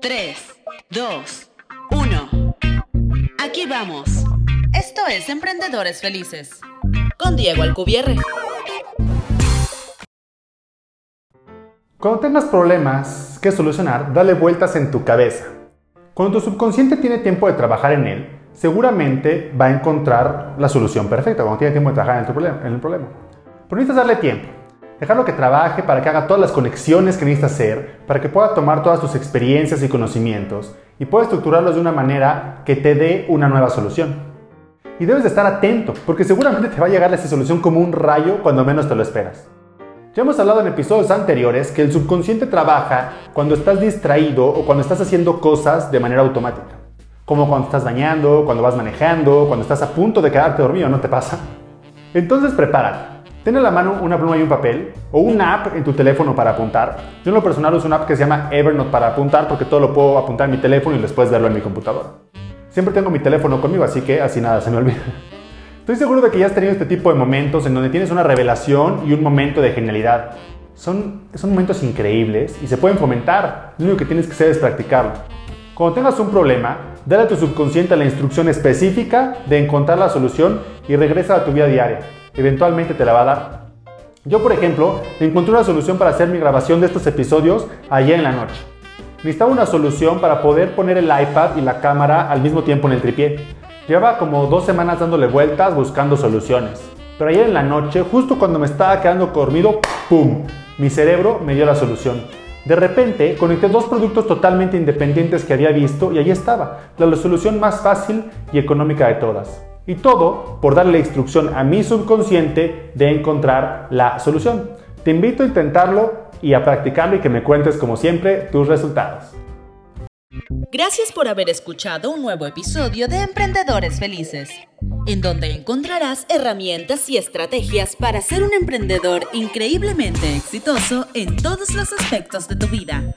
3, 2, 1. Aquí vamos. Esto es Emprendedores Felices. Con Diego Alcubierre. Cuando tengas problemas que solucionar, dale vueltas en tu cabeza. Cuando tu subconsciente tiene tiempo de trabajar en él, seguramente va a encontrar la solución perfecta cuando tiene tiempo de trabajar en, el problema. Pero necesitas darle tiempo. Dejarlo que trabaje para que haga todas las conexiones que necesita hacer, para que pueda tomar todas tus experiencias y conocimientos y pueda estructurarlos de una manera que te dé una nueva solución. Y debes de estar atento, porque seguramente te va a llegar esa solución como un rayo cuando menos te lo esperas. Ya hemos hablado en episodios anteriores que el subconsciente trabaja cuando estás distraído o cuando estás haciendo cosas de manera automática. Como cuando estás bañando, cuando vas manejando, cuando estás a punto de quedarte dormido, ¿no te pasa? Entonces prepárate. Ten en la mano una pluma y un papel o una app en tu teléfono para apuntar. Yo en lo personal uso una app que se llama Evernote para apuntar porque todo lo puedo apuntar en mi teléfono y después verlo en mi computadora. Siempre tengo mi teléfono conmigo, así que así nada se me olvida. Estoy seguro de que ya has tenido este tipo de momentos en donde tienes una revelación y un momento de genialidad. Son, son momentos increíbles y se pueden fomentar. Lo único que tienes que hacer es practicarlo. Cuando tengas un problema, dale a tu subconsciente la instrucción específica de encontrar la solución y regresa a tu vida diaria eventualmente te la va a dar. Yo, por ejemplo, encontré una solución para hacer mi grabación de estos episodios ayer en la noche. Necesitaba una solución para poder poner el iPad y la cámara al mismo tiempo en el tripié. Llevaba como dos semanas dándole vueltas buscando soluciones. Pero ayer en la noche, justo cuando me estaba quedando dormido, ¡pum! Mi cerebro me dio la solución. De repente conecté dos productos totalmente independientes que había visto y ahí estaba, la solución más fácil y económica de todas. Y todo por darle instrucción a mi subconsciente de encontrar la solución. Te invito a intentarlo y a practicarlo y que me cuentes como siempre tus resultados. Gracias por haber escuchado un nuevo episodio de Emprendedores Felices, en donde encontrarás herramientas y estrategias para ser un emprendedor increíblemente exitoso en todos los aspectos de tu vida.